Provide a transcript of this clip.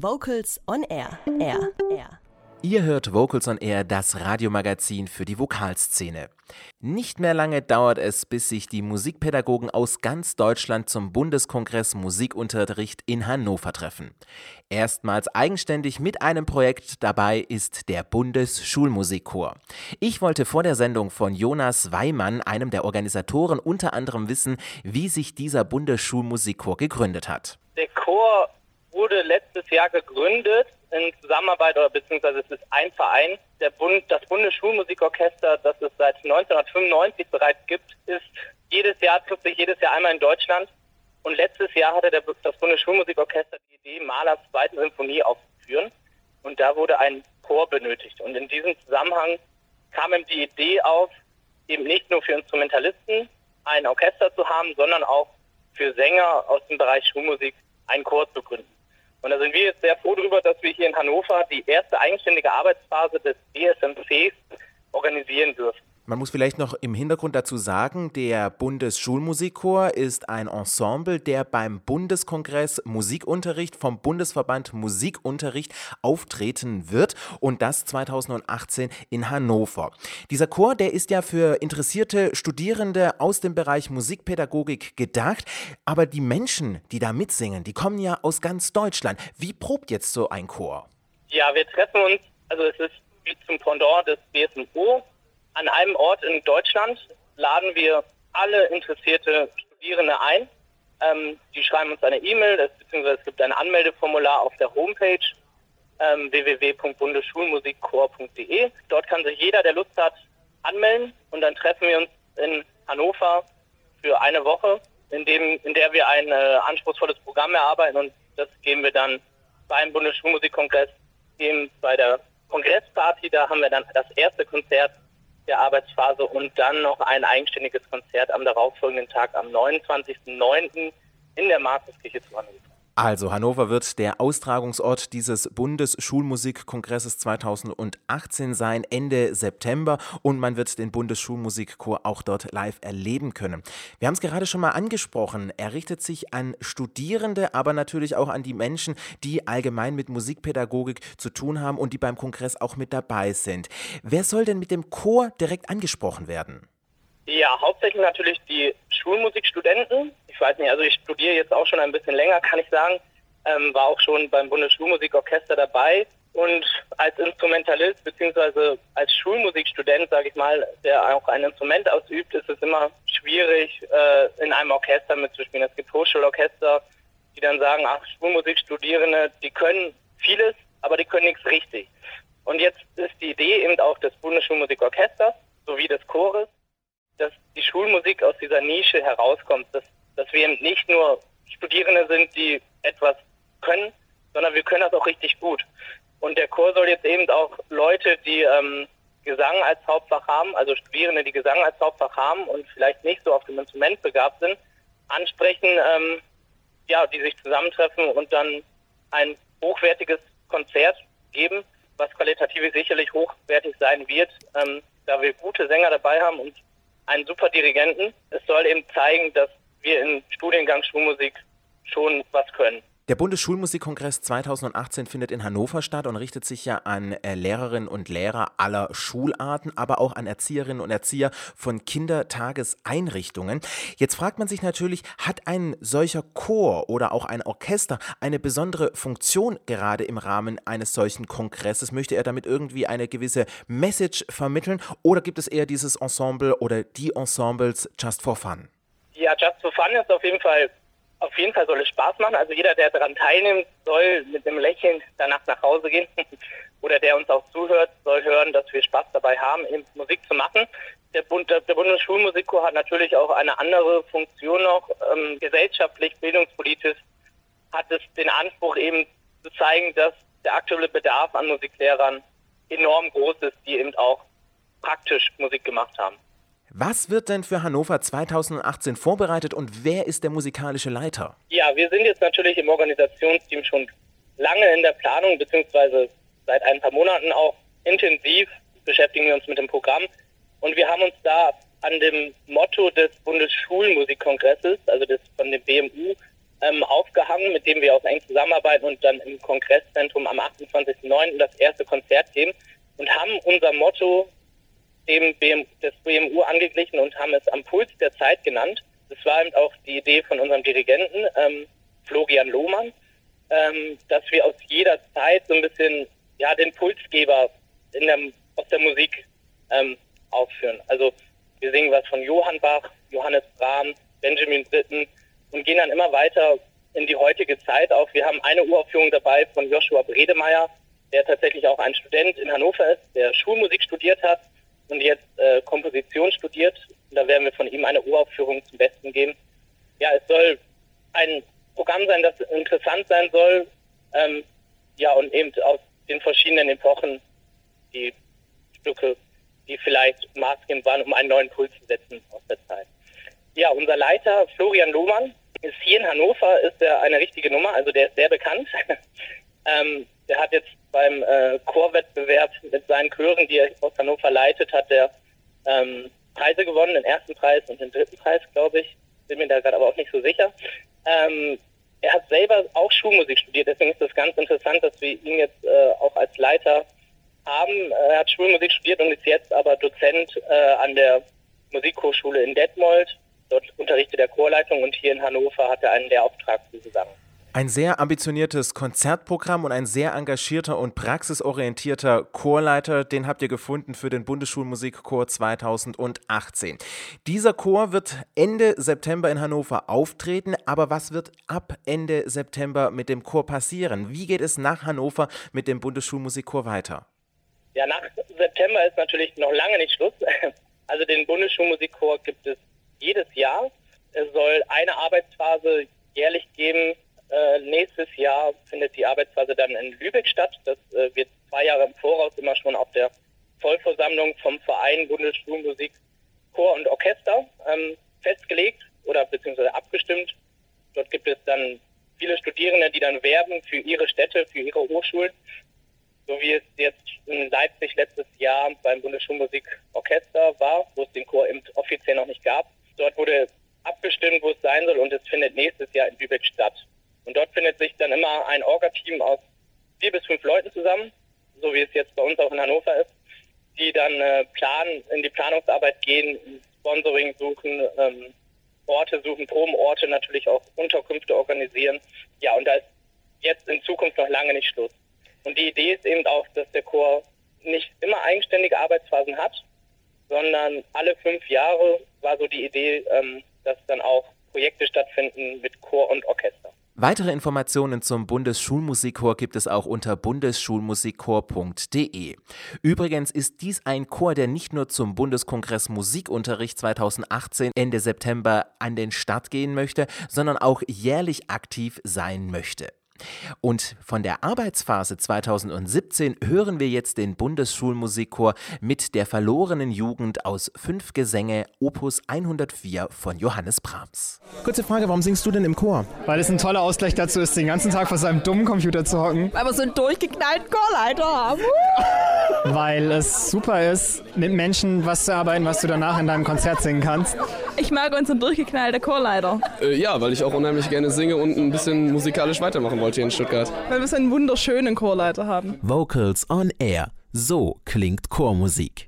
Vocals on Air. Air. Air. Ihr hört Vocals on Air, das Radiomagazin für die Vokalszene. Nicht mehr lange dauert es, bis sich die Musikpädagogen aus ganz Deutschland zum Bundeskongress Musikunterricht in Hannover treffen. Erstmals eigenständig mit einem Projekt dabei ist der Bundesschulmusikchor. Ich wollte vor der Sendung von Jonas Weimann, einem der Organisatoren, unter anderem wissen, wie sich dieser Bundesschulmusikchor gegründet hat. Der Chor wurde letztes Jahr gegründet in Zusammenarbeit oder beziehungsweise es ist ein Verein, der Bund, das Bundesschulmusikorchester, das es seit 1995 bereits gibt, ist jedes Jahr, trifft sich jedes Jahr einmal in Deutschland. Und letztes Jahr hatte der, das Bundesschulmusikorchester die Idee, Mahlers zweite Symphonie aufzuführen. Und da wurde ein Chor benötigt. Und in diesem Zusammenhang kam ihm die Idee auf, eben nicht nur für Instrumentalisten ein Orchester zu haben, sondern auch für Sänger aus dem Bereich Schulmusik einen Chor zu gründen. Und da sind wir jetzt sehr froh darüber, dass wir hier in Hannover die erste eigenständige Arbeitsphase des ESMCs organisieren dürfen. Man muss vielleicht noch im Hintergrund dazu sagen, der Bundesschulmusikchor ist ein Ensemble, der beim Bundeskongress Musikunterricht vom Bundesverband Musikunterricht auftreten wird und das 2018 in Hannover. Dieser Chor, der ist ja für interessierte Studierende aus dem Bereich Musikpädagogik gedacht, aber die Menschen, die da mitsingen, die kommen ja aus ganz Deutschland. Wie probt jetzt so ein Chor? Ja, wir treffen uns, also es ist wie zum Pendant des BSMO an einem Ort in Deutschland laden wir alle interessierte Studierende ein. Ähm, die schreiben uns eine E-Mail, beziehungsweise es gibt ein Anmeldeformular auf der Homepage ähm, www.bundesschulmusikchor.de. Dort kann sich jeder, der Lust hat, anmelden und dann treffen wir uns in Hannover für eine Woche, in, dem, in der wir ein äh, anspruchsvolles Programm erarbeiten und das geben wir dann beim Bundesschulmusikkongress, eben bei der Kongressparty, da haben wir dann das erste Konzert der Arbeitsphase und dann noch ein eigenständiges Konzert am darauffolgenden Tag am 29.09. in der Markuskirche zu Hannover. Also Hannover wird der Austragungsort dieses Bundesschulmusikkongresses 2018 sein, Ende September und man wird den Bundesschulmusikchor auch dort live erleben können. Wir haben es gerade schon mal angesprochen, er richtet sich an Studierende, aber natürlich auch an die Menschen, die allgemein mit Musikpädagogik zu tun haben und die beim Kongress auch mit dabei sind. Wer soll denn mit dem Chor direkt angesprochen werden? Ja, hauptsächlich natürlich die Schulmusikstudenten. Ich weiß nicht, also ich studiere jetzt auch schon ein bisschen länger, kann ich sagen. Ähm, war auch schon beim Bundesschulmusikorchester dabei. Und als Instrumentalist beziehungsweise als Schulmusikstudent, sage ich mal, der auch ein Instrument ausübt, ist es immer schwierig, äh, in einem Orchester mitzuspielen. Es gibt Hochschulorchester, die dann sagen, ach, Schulmusikstudierende, die können vieles, aber die können nichts richtig. Und jetzt ist die Idee eben auch des Bundesschulmusikorchesters sowie des Chores, dass die Schulmusik aus dieser Nische herauskommt, dass, dass wir eben nicht nur Studierende sind, die etwas können, sondern wir können das auch richtig gut. Und der Chor soll jetzt eben auch Leute, die ähm, Gesang als Hauptfach haben, also Studierende, die Gesang als Hauptfach haben und vielleicht nicht so auf dem Instrument begabt sind, ansprechen, ähm, ja, die sich zusammentreffen und dann ein hochwertiges Konzert geben, was qualitativ sicherlich hochwertig sein wird, ähm, da wir gute Sänger dabei haben und einen super Dirigenten. Es soll eben zeigen, dass wir im Studiengang Schulmusik schon was können. Der Bundesschulmusikkongress 2018 findet in Hannover statt und richtet sich ja an äh, Lehrerinnen und Lehrer aller Schularten, aber auch an Erzieherinnen und Erzieher von Kindertageseinrichtungen. Jetzt fragt man sich natürlich, hat ein solcher Chor oder auch ein Orchester eine besondere Funktion gerade im Rahmen eines solchen Kongresses? Möchte er damit irgendwie eine gewisse Message vermitteln oder gibt es eher dieses Ensemble oder die Ensembles just for fun? Ja, Just for Fun ist auf jeden Fall auf jeden Fall soll es Spaß machen. Also jeder, der daran teilnimmt, soll mit einem Lächeln danach nach Hause gehen. Oder der uns auch zuhört, soll hören, dass wir Spaß dabei haben, eben Musik zu machen. Der, Bund, der Bundesschulmusikchor hat natürlich auch eine andere Funktion noch. Ähm, gesellschaftlich, bildungspolitisch hat es den Anspruch eben zu zeigen, dass der aktuelle Bedarf an Musiklehrern enorm groß ist, die eben auch praktisch Musik gemacht haben. Was wird denn für Hannover 2018 vorbereitet und wer ist der musikalische Leiter? Ja, wir sind jetzt natürlich im Organisationsteam schon lange in der Planung, beziehungsweise seit ein paar Monaten auch intensiv beschäftigen wir uns mit dem Programm. Und wir haben uns da an dem Motto des Bundesschulmusikkongresses, also des, von dem BMU, ähm, aufgehangen, mit dem wir auch eng zusammenarbeiten und dann im Kongresszentrum am 28.09. das erste Konzert geben und haben unser Motto dem BM, des BMU angeglichen und haben es am Puls der Zeit genannt. Das war eben auch die Idee von unserem Dirigenten, ähm, Florian Lohmann, ähm, dass wir aus jeder Zeit so ein bisschen ja, den Pulsgeber in der, aus der Musik ähm, aufführen. Also wir singen was von Johann Bach, Johannes Brahms, Benjamin Britten und gehen dann immer weiter in die heutige Zeit auf. Wir haben eine Uraufführung dabei von Joshua Bredemeier, der tatsächlich auch ein Student in Hannover ist, der Schulmusik studiert hat und jetzt äh, Komposition studiert. Da werden wir von ihm eine Uraufführung zum Besten geben. Ja, es soll ein Programm sein, das interessant sein soll. Ähm, ja, und eben aus den verschiedenen Epochen die Stücke, die vielleicht maßgebend waren, um einen neuen Puls zu setzen aus der Zeit. Ja, unser Leiter Florian Lohmann ist hier in Hannover, ist er eine richtige Nummer, also der ist sehr bekannt. ähm, der hat jetzt beim äh, Chorwettbewerb mit seinen Chören, die er aus Hannover leitet, hat er ähm, Preise gewonnen, den ersten Preis und den dritten Preis, glaube ich. Bin mir da gerade aber auch nicht so sicher. Ähm, er hat selber auch Schulmusik studiert, deswegen ist es ganz interessant, dass wir ihn jetzt äh, auch als Leiter haben. Er hat Schulmusik studiert und ist jetzt aber Dozent äh, an der Musikhochschule in Detmold. Dort unterrichtet er Chorleitung und hier in Hannover hat er einen Lehrauftrag zu Gesang. Ein sehr ambitioniertes Konzertprogramm und ein sehr engagierter und praxisorientierter Chorleiter, den habt ihr gefunden für den Bundesschulmusikchor 2018. Dieser Chor wird Ende September in Hannover auftreten, aber was wird ab Ende September mit dem Chor passieren? Wie geht es nach Hannover mit dem Bundesschulmusikchor weiter? Ja, nach September ist natürlich noch lange nicht Schluss. Also den Bundesschulmusikchor gibt es jedes Jahr. Es soll eine Arbeitsphase jährlich geben, Jahr findet die Arbeitsphase dann in Lübeck statt. Das äh, wird zwei Jahre im Voraus immer schon auf der Vollversammlung vom Verein Bundesschulmusik, Chor und Orchester ähm, festgelegt oder beziehungsweise abgestimmt. Dort gibt es dann viele Studierende, die dann werben für ihre Städte, für ihre Hochschulen. So wie es jetzt in Leipzig letztes Jahr beim Bundesschulmusikorchester war, wo es den Chor eben offiziell noch nicht gab. Dort wurde abgestimmt, wo es sein soll und es findet nächstes Jahr in Lübeck statt. Und dort findet sich dann immer ein Orga-Team aus vier bis fünf Leuten zusammen, so wie es jetzt bei uns auch in Hannover ist, die dann äh, planen, in die Planungsarbeit gehen, Sponsoring suchen, ähm, Orte suchen, Probenorte natürlich auch Unterkünfte organisieren. Ja, und da ist jetzt in Zukunft noch lange nicht Schluss. Und die Idee ist eben auch, dass der Chor nicht immer eigenständige Arbeitsphasen hat, sondern alle fünf Jahre war so die Idee, ähm, dass dann auch Projekte stattfinden mit Chor und Orchester. Weitere Informationen zum Bundesschulmusikchor gibt es auch unter bundesschulmusikchor.de. Übrigens ist dies ein Chor, der nicht nur zum Bundeskongress Musikunterricht 2018 Ende September an den Start gehen möchte, sondern auch jährlich aktiv sein möchte. Und von der Arbeitsphase 2017 hören wir jetzt den Bundesschulmusikchor mit der verlorenen Jugend aus fünf Gesänge Opus 104 von Johannes Brahms. Kurze Frage, warum singst du denn im Chor? Weil es ein toller Ausgleich dazu ist, den ganzen Tag vor seinem dummen Computer zu hocken. Weil wir so einen durchgeknallten Chorleiter haben. Weil es super ist, mit Menschen was zu arbeiten, was du danach in deinem Konzert singen kannst. Ich mag unseren durchgeknallten Chorleiter. Äh, ja, weil ich auch unheimlich gerne singe und ein bisschen musikalisch weitermachen wollte hier in Stuttgart. Weil wir so einen wunderschönen Chorleiter haben. Vocals on Air. So klingt Chormusik.